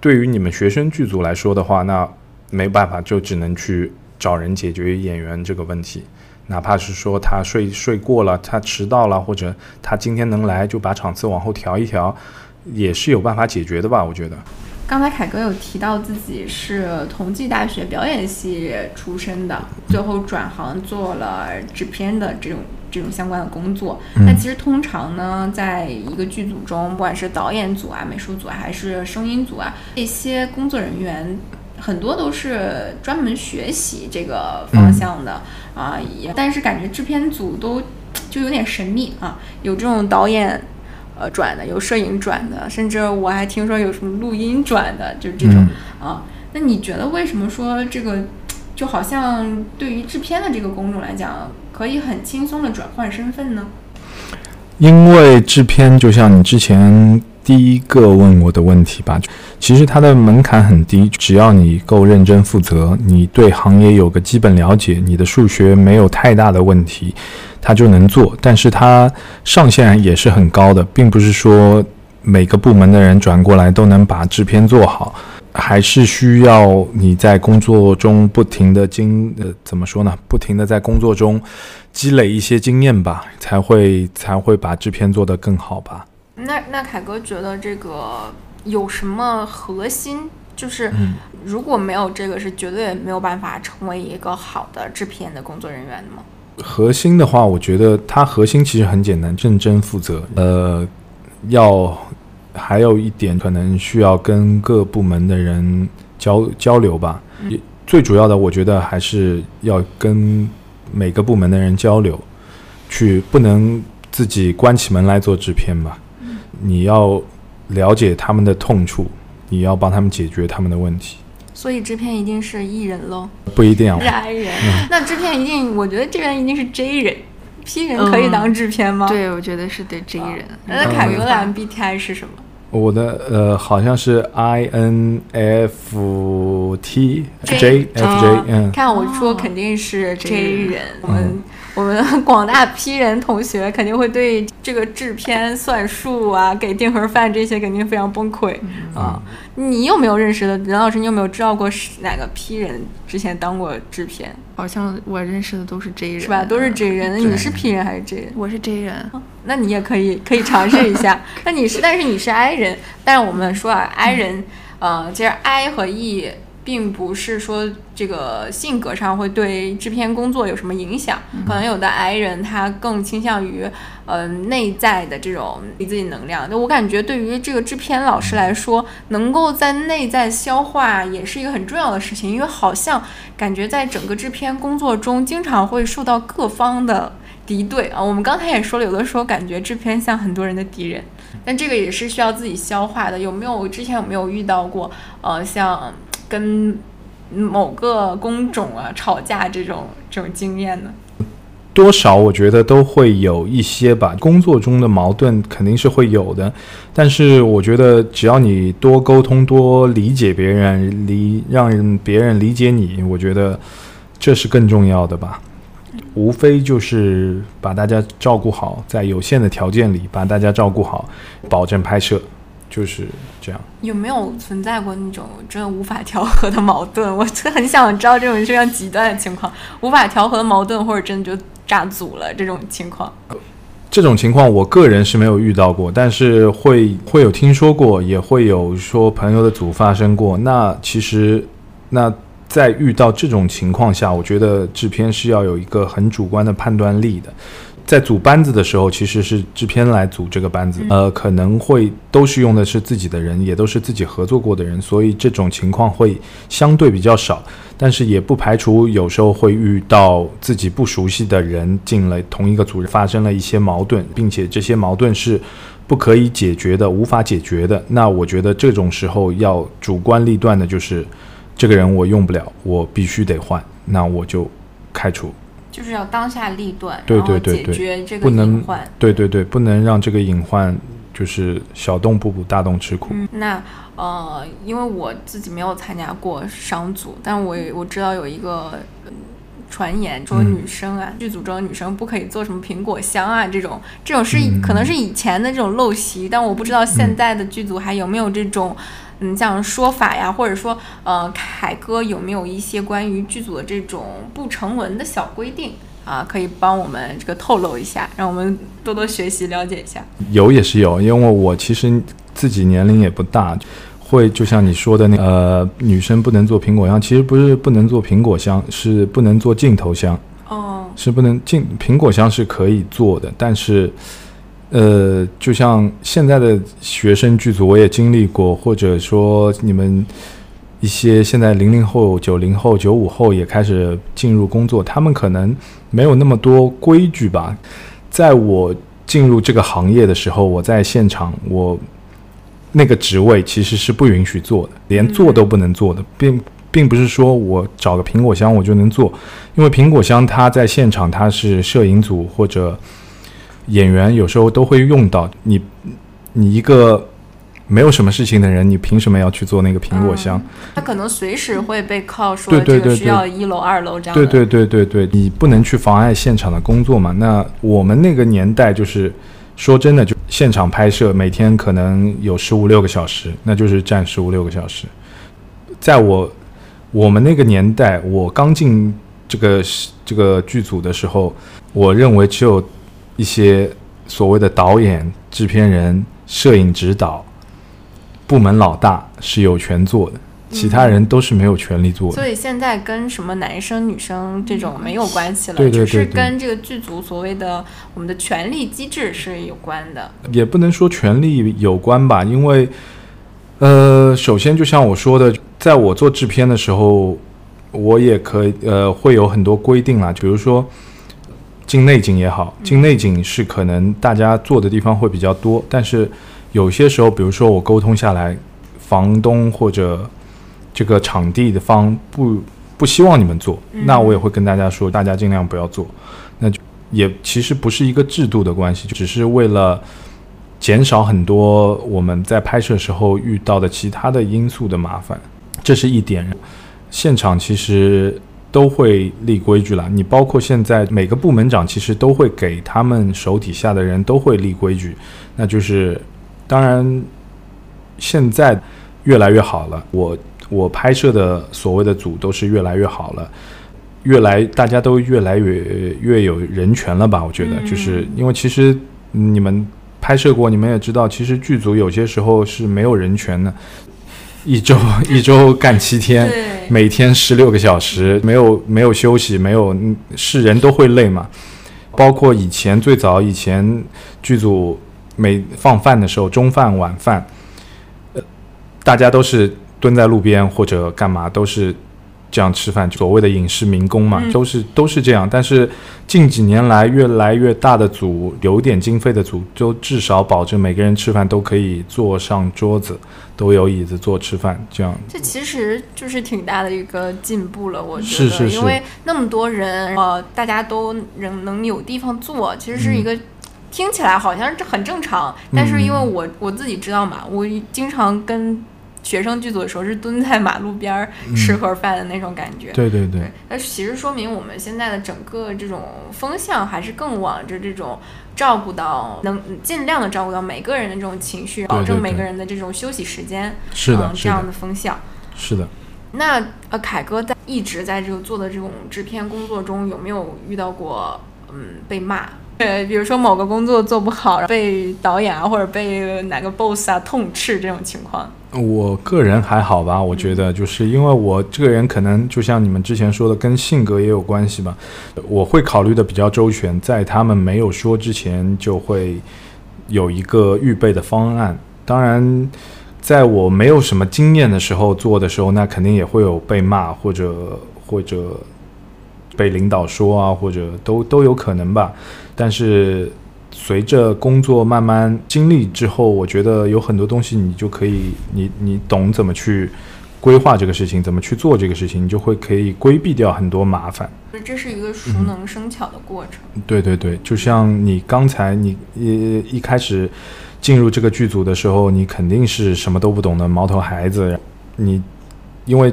对于你们学生剧组来说的话，那没办法，就只能去找人解决演员这个问题，哪怕是说他睡睡过了，他迟到了，或者他今天能来，就把场次往后调一调，也是有办法解决的吧？我觉得。刚才凯哥有提到自己是同济大学表演系出身的，最后转行做了制片的这种这种相关的工作。那其实通常呢，在一个剧组中，不管是导演组啊、美术组啊，还是声音组啊，这些工作人员很多都是专门学习这个方向的啊。也但是感觉制片组都就有点神秘啊，有这种导演。呃，转的有摄影转的，甚至我还听说有什么录音转的，就是这种啊。那你觉得为什么说这个就好像对于制片的这个工种来讲，可以很轻松的转换身份呢？因为制片就像你之前第一个问我的问题吧，其实它的门槛很低，只要你够认真负责，你对行业有个基本了解，你的数学没有太大的问题。它就能做，但是它上限也是很高的，并不是说每个部门的人转过来都能把制片做好，还是需要你在工作中不停的经呃怎么说呢？不停的在工作中积累一些经验吧，才会才会把制片做得更好吧。那那凯哥觉得这个有什么核心？就是如果没有这个，是绝对没有办法成为一个好的制片的工作人员的吗？核心的话，我觉得它核心其实很简单，认真负责。呃，要还有一点，可能需要跟各部门的人交交流吧。最主要的，我觉得还是要跟每个部门的人交流，去不能自己关起门来做制片吧。你要了解他们的痛处，你要帮他们解决他们的问题。所以制片一定是艺人喽？不一定啊，是 I 人。那制片一定，我觉得这边一定是 J 人，P 人可以当制片吗？对，我觉得是对 J 人。那凯格兰 MBTI 是什么？我的呃，好像是 INFT J F J。嗯，看我说肯定是 J 人。我们。我们广大批人同学肯定会对这个制片算数啊，给定盒饭这些肯定非常崩溃啊！你有没有认识的任老师？你有没有知道过哪个批人之前当过制片？好像我认识的都是 J 人，是吧？都是 J 人。你是 P 人还是 J 人？我是 J 人。那你也可以可以尝试一下。那你是，但是你是 I 人。但是我们说啊，I 人，呃，其实 I 和 E。并不是说这个性格上会对制片工作有什么影响。可能有的癌人他更倾向于，嗯，内在的这种给自己能量。那我感觉对于这个制片老师来说，能够在内在消化也是一个很重要的事情，因为好像感觉在整个制片工作中，经常会受到各方的敌对啊。我们刚才也说了，有的时候感觉制片像很多人的敌人。但这个也是需要自己消化的。有没有之前有没有遇到过，呃，像跟某个工种啊吵架这种这种经验呢？多少我觉得都会有一些吧。工作中的矛盾肯定是会有的，但是我觉得只要你多沟通、多理解别人，理让别人理解你，我觉得这是更重要的吧。无非就是把大家照顾好，在有限的条件里把大家照顾好，保证拍摄，就是这样。有没有存在过那种真的无法调和的矛盾？我就很想知道这种非常极端的情况，无法调和的矛盾，或者真的就炸组了这种情况。这种情况我个人是没有遇到过，但是会会有听说过，也会有说朋友的组发生过。那其实那。在遇到这种情况下，我觉得制片是要有一个很主观的判断力的。在组班子的时候，其实是制片来组这个班子，呃，可能会都是用的是自己的人，也都是自己合作过的人，所以这种情况会相对比较少。但是也不排除有时候会遇到自己不熟悉的人进了同一个组，发生了一些矛盾，并且这些矛盾是不可以解决的、无法解决的。那我觉得这种时候要主观立断的就是。这个人我用不了，我必须得换，那我就开除。就是要当下立断，对对对解决这个隐患。对对对，不能让这个隐患就是小洞不补，大洞吃苦。那呃，因为我自己没有参加过商组，但我我知道有一个传言说女生啊，剧组中的女生不可以做什么苹果香啊这种，这种是可能是以前的这种陋习，但我不知道现在的剧组还有没有这种。嗯，像说法呀，或者说，呃，凯哥有没有一些关于剧组的这种不成文的小规定啊？可以帮我们这个透露一下，让我们多多学习了解一下。有也是有，因为我其实自己年龄也不大，会就像你说的那呃，女生不能做苹果香，其实不是不能做苹果香，是不能做镜头香。哦，是不能镜苹果香是可以做的，但是。呃，就像现在的学生剧组，我也经历过，或者说你们一些现在零零后、九零后、九五后也开始进入工作，他们可能没有那么多规矩吧。在我进入这个行业的时候，我在现场，我那个职位其实是不允许做的，连做都不能做的，并并不是说我找个苹果箱我就能做，因为苹果箱它在现场它是摄影组或者。演员有时候都会用到你，你一个没有什么事情的人，你凭什么要去做那个苹果箱？他可能随时会被靠说这个需要一楼、二楼这样。对对对对对，你不能去妨碍现场的工作嘛？那我们那个年代就是说真的，就现场拍摄，每天可能有十五六个小时，那就是站十五六个小时。在我我们那个年代，我刚进这个这个剧组的时候，我认为只有。一些所谓的导演、制片人、摄影指导部门老大是有权做的，其他人都是没有权利做的。所以现在跟什么男生女生这种没有关系了，只是跟这个剧组所谓的我们的权力机制是有关的。也不能说权力有关吧，因为呃，首先就像我说的，在我做制片的时候，我也可以呃会有很多规定啦，比如说。进内景也好，进内景是可能大家做的地方会比较多，但是有些时候，比如说我沟通下来，房东或者这个场地的方不不希望你们做，那我也会跟大家说，大家尽量不要做。那就也其实不是一个制度的关系，只是为了减少很多我们在拍摄时候遇到的其他的因素的麻烦，这是一点。现场其实。都会立规矩了。你包括现在每个部门长，其实都会给他们手底下的人都会立规矩。那就是，当然，现在越来越好了。我我拍摄的所谓的组都是越来越好了，越来大家都越来越越有人权了吧？我觉得，就是因为其实你们拍摄过，你们也知道，其实剧组有些时候是没有人权的。一周一周干七天，每天十六个小时，没有没有休息，没有嗯是人都会累嘛。包括以前最早以前剧组每放饭的时候，中饭晚饭，呃，大家都是蹲在路边或者干嘛，都是这样吃饭，所谓的影视民工嘛，嗯都是都是这样。但是近几年来，越来越大的组，有点经费的组，就至少保证每个人吃饭都可以坐上桌子，都有椅子坐吃饭，这样这其实就是挺大的一个进步了，我觉得，是是是因为那么多人，呃，大家都能能有地方坐，其实是一个。听起来好像这很正常，但是因为我我自己知道嘛，我经常跟学生剧组的时候是蹲在马路边儿吃盒饭的那种感觉。对对对，那其实说明我们现在的整个这种风向还是更往着这种照顾到能尽量的照顾到每个人的这种情绪，保证每个人的这种休息时间，是的，嗯，这样的，的风向。是的。那呃，凯哥在一直在这个做的这种制片工作中，有没有遇到过嗯被骂？对，比如说某个工作做不好，被导演啊或者被哪个 boss 啊痛斥这种情况。我个人还好吧，我觉得就是因为我这个人可能就像你们之前说的，跟性格也有关系吧。我会考虑的比较周全，在他们没有说之前，就会有一个预备的方案。当然，在我没有什么经验的时候做的时候，那肯定也会有被骂或者或者被领导说啊，或者都都有可能吧。但是随着工作慢慢经历之后，我觉得有很多东西你就可以，你你懂怎么去规划这个事情，怎么去做这个事情，你就会可以规避掉很多麻烦。这是一个熟能生巧的过程。对对对，就像你刚才你一一开始进入这个剧组的时候，你肯定是什么都不懂的毛头孩子。你因为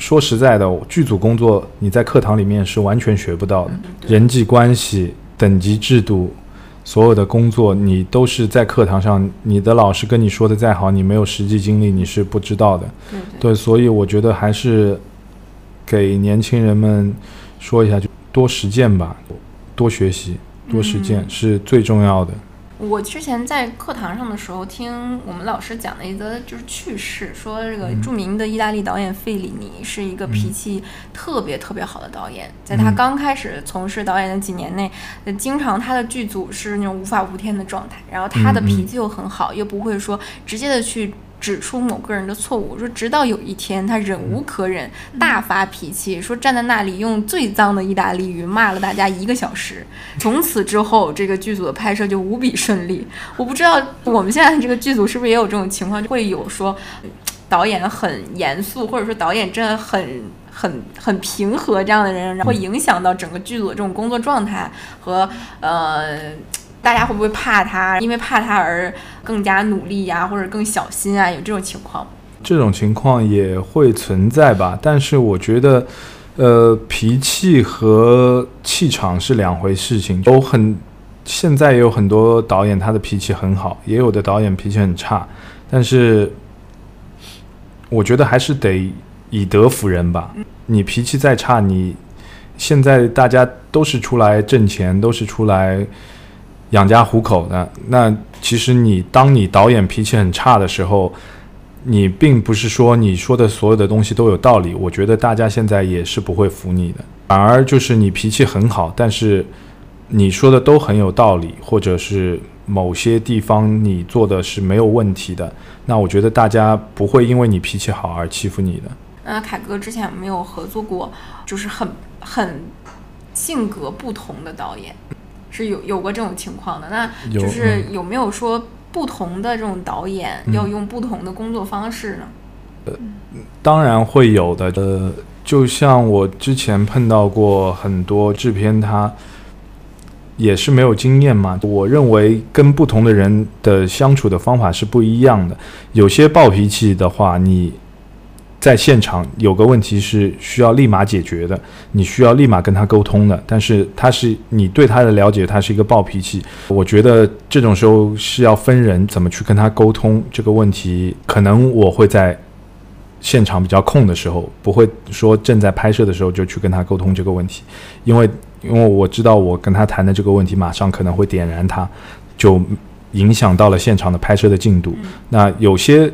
说实在的，剧组工作你在课堂里面是完全学不到的。人际关系、等级制度，所有的工作你都是在课堂上，你的老师跟你说的再好，你没有实际经历，你是不知道的。对对对，所以我觉得还是给年轻人们说一下，就多实践吧，多学习，多实践、嗯是最重要的。我之前在课堂上的时候，听我们老师讲了一个就是趣事，说这个嗯。著名的意大利导演费里尼是一个脾气特别特别好的导演，在他嗯。刚开始从事导演的几年内，呃经常他的剧组是那种无法无天的状态，然后他的脾气又很好，又不会说直接的去。指出某个人的错误，说直到有一天他忍无可忍，大发脾气，说站在那里用最脏的意大利语骂了大家一个小时。从此之后，这个剧组的拍摄就无比顺利。我不知道我们现在这个剧组是不是也有这种情况，会有说嗯导演很严肃，或者说导演真的很很很平和这样的人，会影响到整个剧组的这种工作状态和呃。大家会不会怕他？因为怕他而更加努力呀、或者更小心啊？有这种情况吗？这种情况也会存在吧，但是我觉得，呃，脾气和气场是两回事情。有很现在也有很多导演他的脾气很好，也有的导演脾气很差，但是我觉得还是得以德服人吧。你脾气再差，你现在大家都是出来挣钱，都是出来养家糊口的。那其实你当你导演脾气很差的时候，你并不是说你说的所有的东西都有道理，我觉得大家现在也是不会服你的，反而就是你脾气很好，但是你说的都很有道理，或者是某些地方你做的是没有问题的，那我觉得大家不会因为你脾气好而欺负你的。那凯哥之前没有合作过，就是很很性格不同的导演？是有有过这种情况的？那就是有没有说不同的这种导演嗯要用不同的工作方式呢？呃当然会有的，呃，就像我之前碰到过很多制片，他也是没有经验嘛。我认为跟不同的人的相处的方法是不一样的。有些暴脾气的话，你在现场有个问题是需要立马解决的，你需要立马跟他沟通的。但是他是你对他的了解，他是一个暴脾气，我觉得这种时候是要分人怎么去跟他沟通这个问题。可能我会在现场比较空的时候，不会说正在拍摄的时候就去跟他沟通这个问题，因为因为我知道我跟他谈的这个问题马上可能会点燃他，就影响到了现场的拍摄的进度。那有些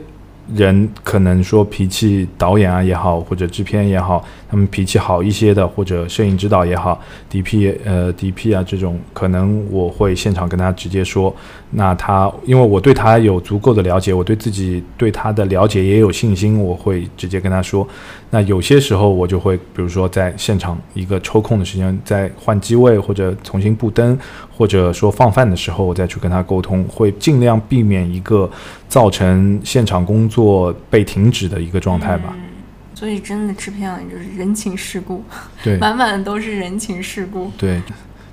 人可能说脾气，导演啊也好，或者制片也好，他们脾气好一些的，或者摄影指导也好，DP 呃 DP 啊这种，可能我会现场跟他直接说，那他因为我对他有足够的了解，我对自己对他的了解也有信心，我会直接跟他说。那有些时候我就会，比如说在现场一个抽空的时间，在换机位或者重新布灯，或者说放饭的时候，我再去跟他沟通，会尽量避免一个造成现场工作被停止的一个状态吧。嗯所以真的制片啊，就是人情世故，对 满满的都是人情世故。对，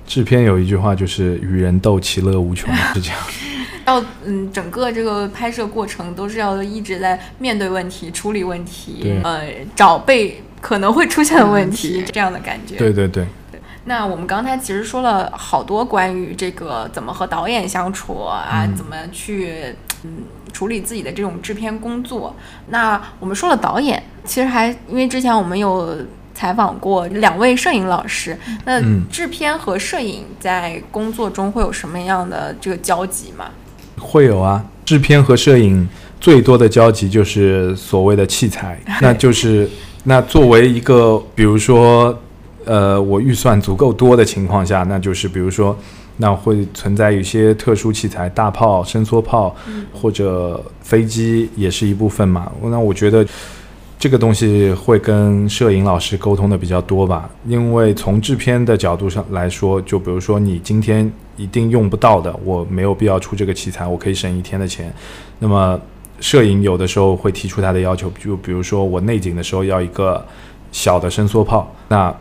制片有一句话就是“与人斗，其乐无穷”，是这样。要嗯，整个这个拍摄过程都是要一直在面对问题、处理问题，呃，找被可能会出现的问题，这样的感觉。对对对，那我们刚才其实说了好多关于这个怎么和导演相处啊，嗯怎么去嗯处理自己的这种制片工作。那我们说了导演，其实还因为之前我们有采访过两位摄影老师，那嗯制片和摄影在工作中会有什么样的这个交集吗？会有啊。制片和摄影最多的交集就是所谓的器材，那就是那作为一个，比如说，呃，我预算足够多的情况下，那就是比如说，那会存在一些特殊器材，大炮、伸缩炮或者飞机也是一部分嘛。那我觉得。这个东西会跟摄影老师沟通的比较多吧，因为从制片的角度上来说，就比如说你今天一定用不到的，我没有必要出这个器材，我可以省一天的钱。那么摄影有的时候会提出他的要求，就比如说我内景的时候要一个小的伸缩炮，那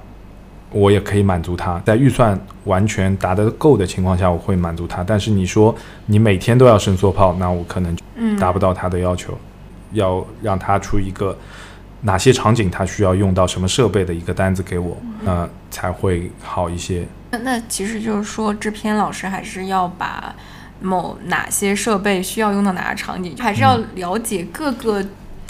我也可以满足他，在预算完全达得够的情况下，我会满足他。但是你说你每天都要伸缩炮，那我可能嗯，达不到他的要求，要让他出一个哪些场景他需要用到什么设备的一个单子给我，那、才会好一些。那那其实就是说，制片老师还是要把某哪些设备需要用到哪个场景，还是要了解各个、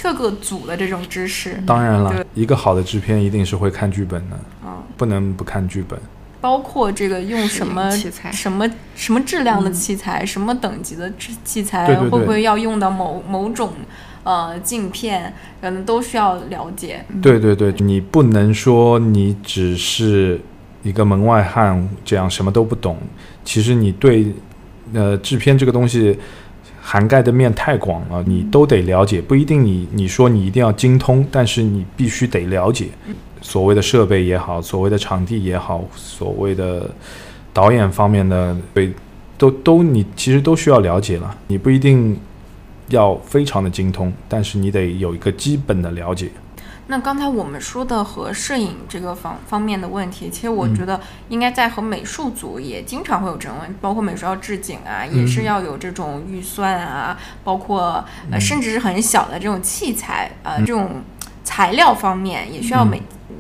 各个组的这种知识。当然了，一个好的制片一定是会看剧本的，嗯，不能不看剧本。包括这个用什么器材什么什么质量的器材，什么等级的器器材，对对对会不会要用到某某种呃镜片，可能都需要了解。对对对，你不能说你只是一个门外汉，这样什么都不懂。其实你对呃制片这个东西涵盖的面太广了，你都得了解。不一定你你说你一定要精通，但是你必须得了解。所谓的设备也好，所谓的场地也好，所谓的导演方面的对，都都你其实都需要了解了。你不一定要非常的精通，但是你得有一个基本的了解。那刚才我们说的和摄影这个方方面的问题，其实我嗯。觉得应该在和美术组也经常会有这种问题，包括美术要置景啊，嗯也是要有这种预算啊，包括呃甚至是很小的这种器材呃嗯。这种材料方面也需要嗯。每嗯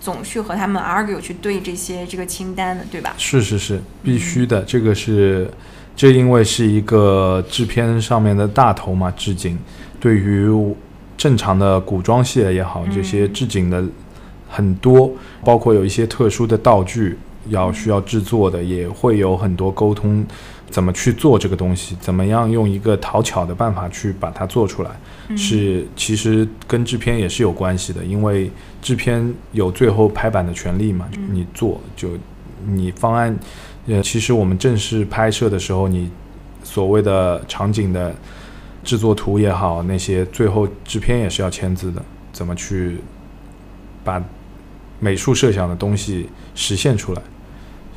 总去和他们 argue 去对这些这个清单的，对吧？是是是，必须的，这个是，这因为是一个制片上面的大头嘛，置景，对于正常的古装戏也好，这些置景的很多，包括有一些特殊的道具要需要制作的，也会有很多沟通，怎么去做这个东西，怎么样用一个讨巧的办法去把它做出来。是其实跟制片也是有关系的，因为制片有最后拍板的权利嘛，你做就你方案，呃，其实我们正式拍摄的时候，你所谓的场景的制作图也好，那些最后制片也是要签字的，怎么去把美术设想的东西实现出来，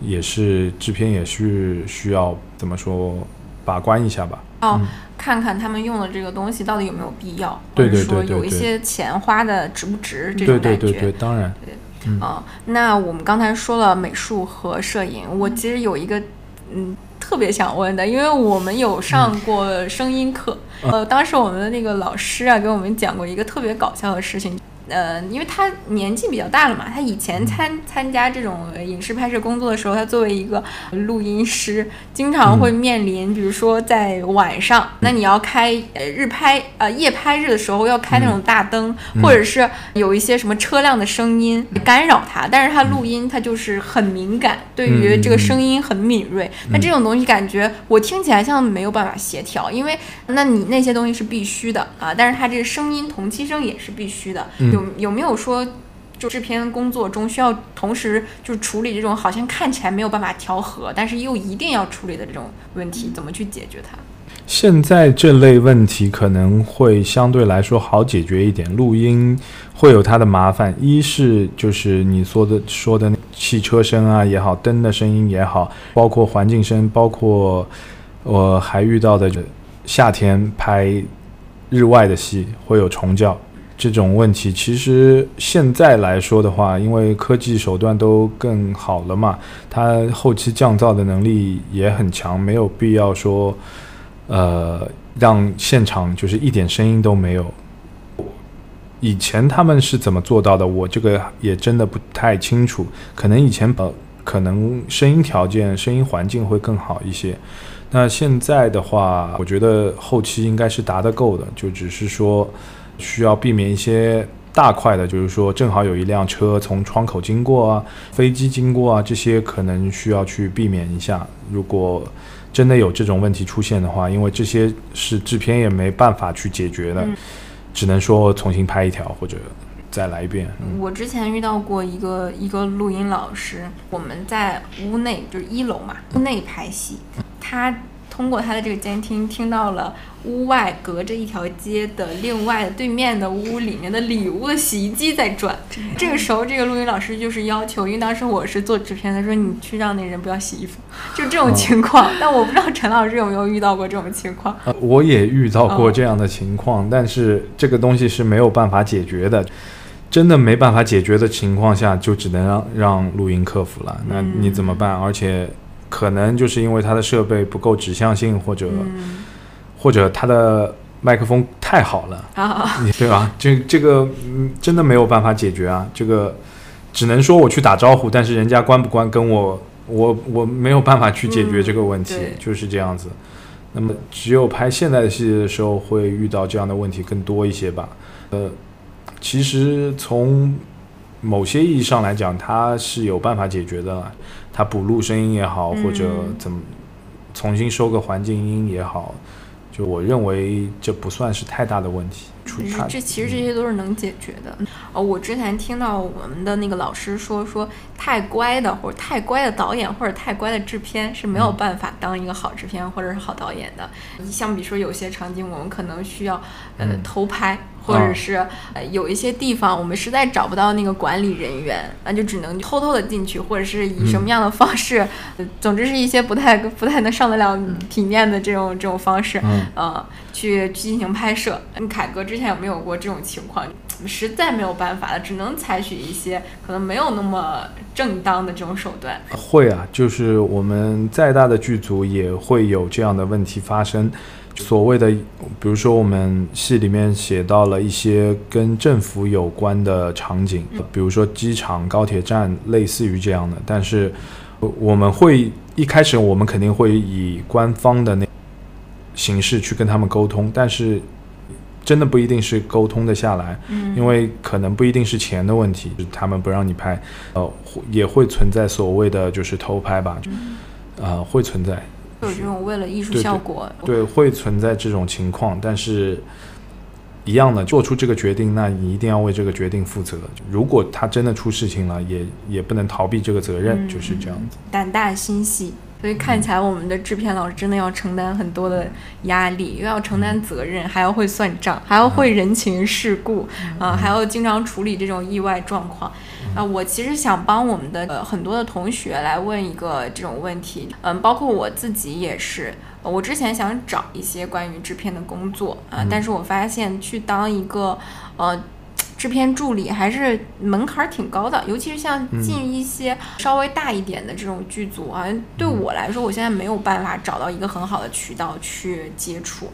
也是制片也是需要怎么说把关一下吧。哦嗯。看看他们用的这个东西到底有没有必要，对对或者说对有一些钱花的值不值这对种感觉。对对对，当然，啊、那我们刚才说了美术和摄影，我其实有一个嗯特别想问的，因为我们有上过声音课，呃，当时我们的那个老师啊给我们讲过一个特别搞笑的事情。呃，因为他年纪比较大了嘛，他以前参参加这种影视拍摄工作的时候，他作为一个录音师，经常会面临，比如说在晚上，那你要开呃日拍呃夜拍日的时候要开那种大灯，或者是有一些什么车辆的声音干扰他，但是他录音他就是很敏感，对于这个声音很敏锐，那这种东西感觉我听起来像没有办法协调，因为那你那些东西是必须的啊，但是他这个声音同期声也是必须的，有有没有说？就制片工作中需要同时就处理这种好像看起来没有办法调和，但是又一定要处理的这种问题，怎么去解决它？现在这类问题可能会相对来说好解决一点。录音会有它的麻烦，一是就是你说的说的汽车声啊也好，灯的声音也好，包括环境声，包括我还遇到的夏天拍日外的戏会有虫叫。这种问题其实现在来说的话，因为科技手段都更好了嘛，它后期降噪的能力也很强，没有必要说，呃，让现场就是一点声音都没有。以前他们是怎么做到的？我这个也真的不太清楚。可能以前呃，可能声音条件、声音环境会更好一些。那现在的话，我觉得后期应该是达得够的，就只是说。需要避免一些大块的，就是说正好有一辆车从窗口经过啊，飞机经过啊，这些可能需要去避免一下。如果真的有这种问题出现的话，因为这些是制片也没办法去解决的，只能说重新拍一条或者再来一遍。我之前遇到过一个一个录音老师，我们在屋内就是一楼嘛，屋内拍戏，他。通过他的这个监听，听到了屋外隔着一条街的另外对面的屋里面的里屋的洗衣机在转。这个时候，这个录音老师就是要求，因为当时我是做制片，的说你去让那人不要洗衣服，就这种情况。但我不知道陈老师有没有遇到过这种情况。呃，我也遇到过这样的情况，但是这个东西是没有办法解决的。真的没办法解决的情况下，就只能让让录音客服了。那你怎么办？而且。可能就是因为它的设备不够指向性，或者或者它的麦克风太好了，对吧？这这个真的没有办法解决啊！这个只能说我去打招呼，但是人家关不关跟我我我没有办法去解决这个问题，就是这样子。那么只有拍现代的戏的时候会遇到这样的问题更多一些吧？呃，其实从某些意义上来讲，它是有办法解决的。它补录声音也好，或者怎么重新收个环境音也好，就我认为这不算是太大的问题。这其实这些都是能解决的。哦，我之前听到我们的那个老师说，说太乖的或者太乖的导演或者太乖的制片是没有办法当一个好制片或者是好导演的。相比说有些场景，我们可能需要呃偷拍。或者是呃有一些地方我们实在找不到那个管理人员，那就只能偷偷的进去，或者是以什么样的方式，总之是一些不太不太能上得了体面的这种这种方式，呃，去进行拍摄。凯哥之前有没有过这种情况？实在没有办法了，只能采取一些可能没有那么正当的这种手段。会啊，就是我们再大的剧组也会有这样的问题发生。所谓的，比如说我们戏里面写到了一些跟政府有关的场景，比如说机场、高铁站，类似于这样的。但是我们会一开始我们肯定会以官方的那形式去跟他们沟通，但是真的不一定是沟通的下来，因为可能不一定是钱的问题，他们不让你拍，呃，也会存在所谓的就是偷拍吧，呃，会存在。有这种为了艺术效果，对，会存在这种情况，但是一样的做出这个决定，那你一定要为这个决定负责。如果他真的出事情了，也也不能逃避这个责任，就是这样子。胆大心细。所以看起来我们的制片老师真的要承担很多的压力，又要承担责任，还要会算账，还要会人情世故啊，还要经常处理这种意外状况啊。我其实想帮我们的呃很多的同学来问一个这种问题，嗯，包括我自己也是，我之前想找一些关于制片的工作啊，但是我发现去当一个呃。制片助理还是门槛挺高的，尤其是像进一些稍微大一点的这种剧组啊，对我来说，我现在没有办法找到一个很好的渠道去接触。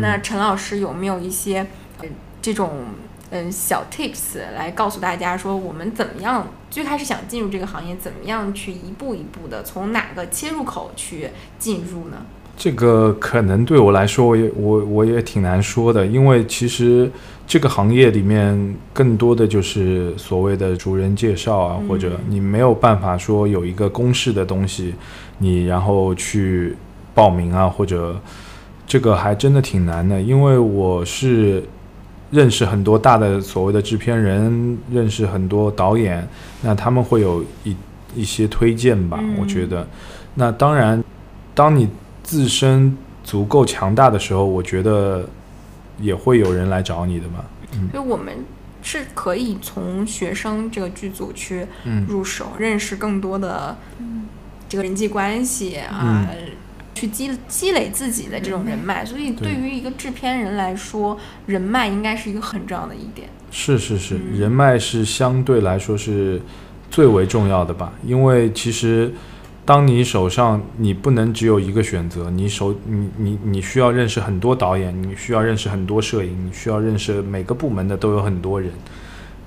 那陈老师有没有一些呃这种嗯小 tips 来告诉大家，说我们怎么样最开始想进入这个行业，怎么样去一步一步的从哪个切入口去进入呢？这个可能对我来说，我也我我也挺难说的，因为其实这个行业里面更多的就是所谓的熟人介绍啊，嗯或者你没有办法说有一个公式的东西，你然后去报名啊，或者这个还真的挺难的，因为我是认识很多大的所谓的制片人，认识很多导演，那他们会有一一些推荐吧，嗯。我觉得。那当然，当你自身足够强大的时候，我觉得也会有人来找你的嘛。所以我们是可以从学生这个剧组去嗯入手，认识更多的这个人际关系啊，去积积累自己的这种人脉。所以对对于一个制片人来说，人脉应该是一个很重要的一点。是是是，嗯人脉是相对来说是最为重要的吧，因为其实当你手上你不能只有一个选择，你手你你你需要认识很多导演，你需要认识很多摄影，你需要认识每个部门的都有很多人，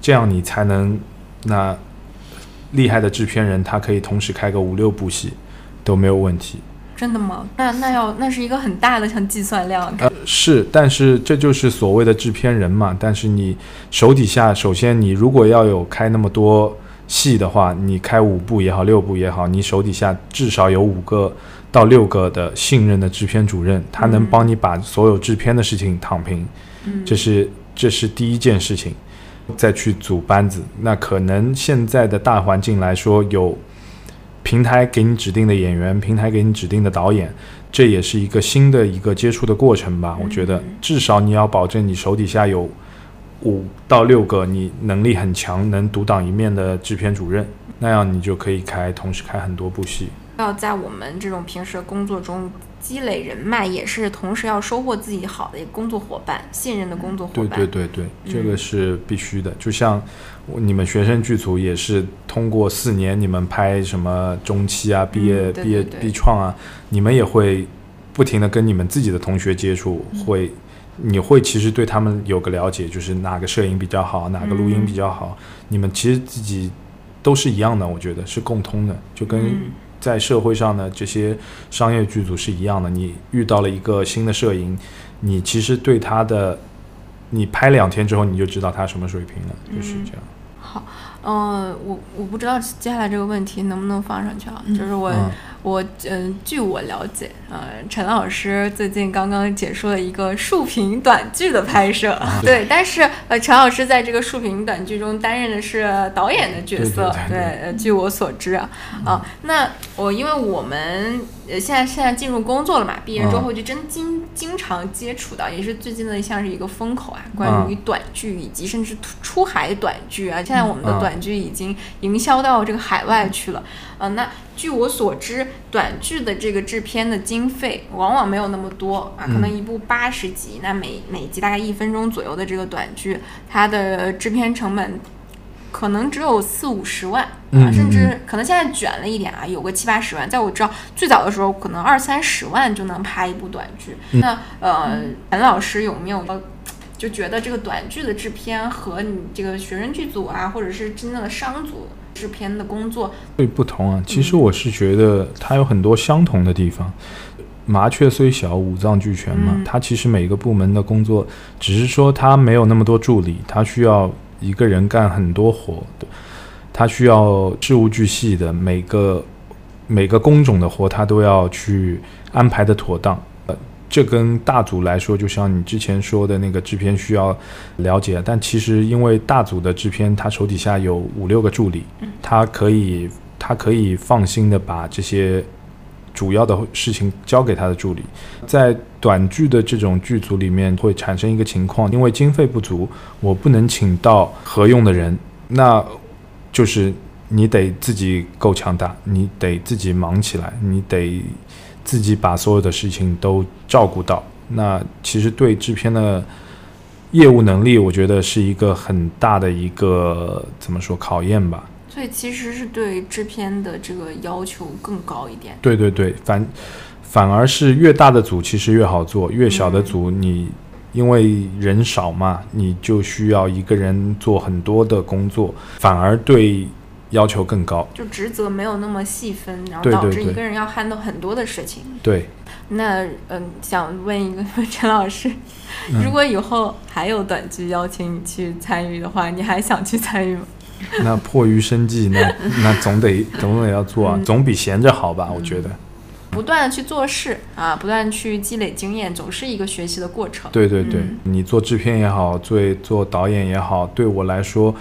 这样你才能那厉害的制片人他可以同时开个五六部戏都没有问题。真的吗？那那要那是一个很大的像计算量。呃，是，但是这就是所谓的制片人嘛。但是你手底下，首先你如果要有开那么多戏的话，你开五部也好，六部也好，你手底下至少有五个到六个的信任的制片主任，他能嗯帮你把所有制片的事情躺平，嗯，这是这是第一件事情。再去组班子，那可能现在的大环境来说，有平台给你指定的演员，平台给你指定的导演，这也是一个新的一个接触的过程吧。我觉得嗯至少你要保证你手底下有五到六个你能力很强、能独当一面的制片主任，那样你就可以开同时开很多部戏。要在我们这种平时的工作中积累人脉，也是同时要收获自己好的一个工作伙伴、信任的工作伙对伴。对对对，这个嗯是必须的。就像你们学生剧组也是通过四年，你们拍什么中期啊、毕业、嗯对毕业对对毕创啊，你们也会不停的跟你们自己的同学接触，嗯会你会其实对他们有个了解，就是哪个摄影比较好，哪个录音嗯比较好，你们其实自己都是一样的，我觉得是共通的，就跟嗯在社会上的这些商业剧组是一样的。你遇到了一个新的摄影，你其实对他的，你拍两天之后你就知道他什么水平了，就是嗯这样。好，嗯、我我不知道接下来这个问题能不能放上去啊？嗯就是我、嗯我嗯、据我了解，呃，陈老师最近刚刚结束了一个竖屏短剧的拍摄，啊对，但是呃，陈老师在这个竖屏短剧中担任的是导演的角色，对对对对呃，据我所知啊，啊，那我因为我们呃现在现在进入工作了嘛，毕业之嗯后就真经经常接触到，也是最近的像是一个风口啊，关于嗯短剧以及甚至出出海短剧啊，现在我们的嗯短剧已经营销到这个海外去了。呃，那据我所知，短剧的这个制片的经费往往没有那么多啊，可能嗯一部八十集，那每每集大概一分钟左右的这个短剧，它的制片成本可能只有四五十万啊，甚至可能现在卷了一点啊，有个七八十万。在我知道最早的时候，可能二三十万就能拍一部短剧。嗯那呃，陈老师有没有就觉得这个短剧的制片和你这个学生剧组啊，或者是真正的商组制片的工作，会不同啊。其实嗯我是觉得它有很多相同的地方。麻雀虽小，五脏俱全嘛。嗯它其实每个部门的工作，只是说它没有那么多助理，它需要一个人干很多活的，它需要事无巨细的每个每个工种的活，它都要去安排的妥当。呃，这跟大组来说，就像你之前说的那个制片需要了解，但其实因为大组的制片，他手底下有五六个助理，他可以他可以放心的把这些主要的事情交给他的助理。在短剧的这种剧组里面，会产生一个情况，因为经费不足，我不能请到合用的人，那就是你得自己够强大，你得自己忙起来，你得自己把所有的事情都照顾到。那其实对制片的业务能力，我觉得是一个很大的一个怎么说考验吧。所以其实是对制片的这个要求更高一点。对对对，反反而是越大的组其实越好做，越小的组你因为人少嘛，你就需要一个人做很多的工作，反而对要求更高。就职责没有那么细分，然后导致一个人要 handle 很多的事情。对，那嗯，想问一个 陈老师，嗯如果以后还有短剧邀请你去参与的话，你还想去参与吗？那迫于生计，那 那总得总得要做啊，总比闲着好吧？我觉得。不断的去做事啊，不断去积累经验，总是一个学习的过程。对对对，嗯你做制片也好，做做导演也好，对我来说，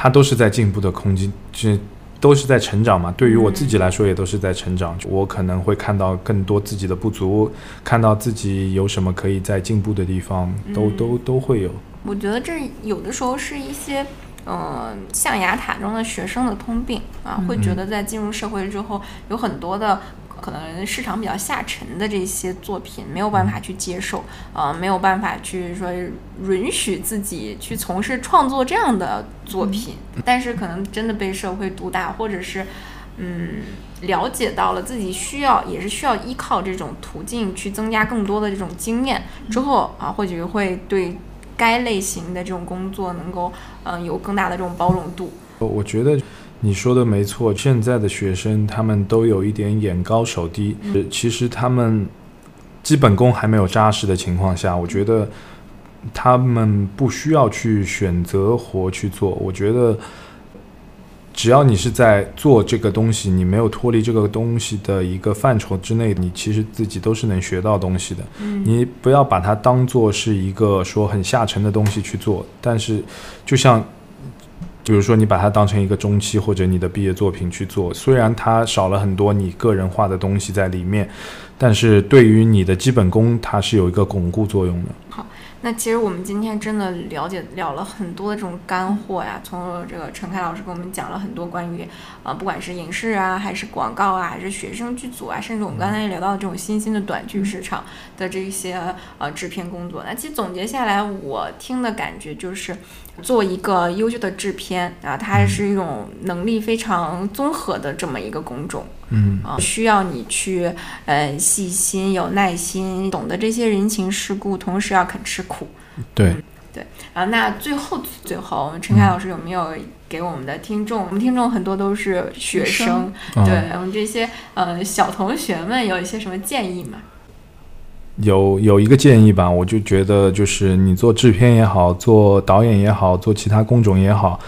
它都是在进步的空间，这都是在成长嘛。对于我自己来说，也都是在成长。我可能会看到更多自己的不足，看到自己有什么可以在进步的地方，都嗯都都会有。我觉得这有的时候是一些，呃，象牙塔中的学生的通病啊，会觉得在进入社会之后，有很多的可能市场比较下沉的这些作品没有办法去接受，呃，没有办法去说允许自己去从事创作这样的作品，但是可能真的被社会毒打，或者是。嗯，了解到了自己需要，也是需要依靠这种途径去增加更多的这种经验之后啊，或许会对该类型的这种工作能够嗯、呃有更大的这种包容度。我觉得你说的没错，现在的学生他们都有一点眼高手低，呃其实他们基本功还没有扎实的情况下，我觉得他们不需要去选择活去做。我觉得只要你是在做这个东西，你没有脱离这个东西的一个范畴之内，你其实自己都是能学到东西的。嗯你不要把它当做是一个说很下沉的东西去做，但是就像。比如说，你把它当成一个中期或者你的毕业作品去做，虽然它少了很多你个人化的东西在里面，但是对于你的基本功，它是有一个巩固作用的。好那其实我们今天真的了解了了很多的这种干货呀，从这个陈凯老师给我们讲了很多关于啊、呃不管是影视啊，还是广告啊，还是学生剧组啊，甚至我们刚才也聊到这种新兴的短剧市场的这些呃制片工作。那其实总结下来，我听的感觉就是，做一个优秀的制片啊，它还是一种能力非常综合的这么一个工种。嗯，啊，需要你去呃细心、有耐心，懂得这些人情世故，同时要肯吃苦。对对，啊，那最后最后，陈凯老师有没有给我们的听众？我们听众很多都是学学生，嗯对我们这些呃小同学们有一些什么建议吗？有有一个建议吧，我就觉得就是你做制片也好，做导演也好，做其他工种也好，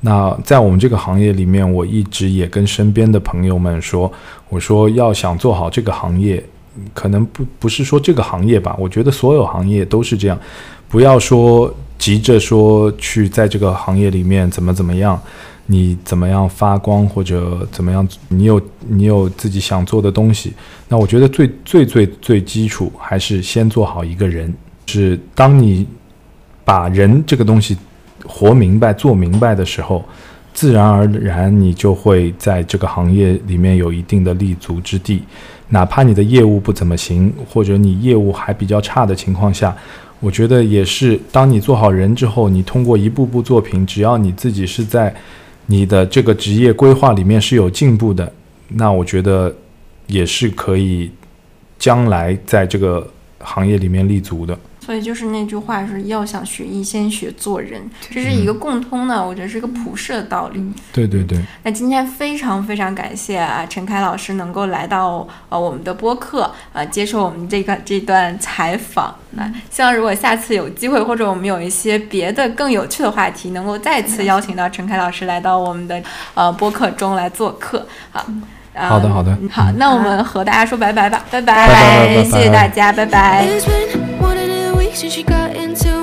那在我们这个行业里面，我一直也跟身边的朋友们说，我说要想做好这个行业，可能不不是说这个行业吧，我觉得所有行业都是这样，不要说急着说去在这个行业里面怎么怎么样。你怎么样发光，或者怎么样，你有你有自己想做的东西，那我觉得最最最最基础还是先做好一个人。是当你把人这个东西活明白、做明白的时候，自然而然你就会在这个行业里面有一定的立足之地。哪怕你的业务不怎么行，或者你业务还比较差的情况下，我觉得也是，当你做好人之后，你通过一步步作品，只要你自己是在你的这个职业规划里面是有进步的，那我觉得也是可以将来在这个行业里面立足的。所以就是那句话是要想学艺，先学做人，这是一个共通的，我觉得是一个普世的道理。对对对，那今天非常非常感谢啊，陈凯老师能够来到呃我们的播客，呃接受我们这个这段采访。那希望如果下次有机会，或者我们有一些别的更有趣的话题，能够再次邀请到陈凯老师来到我们的呃播客中来做客。好。呃好的好的嗯好，那我们和大家说拜拜吧，拜拜拜拜拜谢谢大家，拜拜。she got into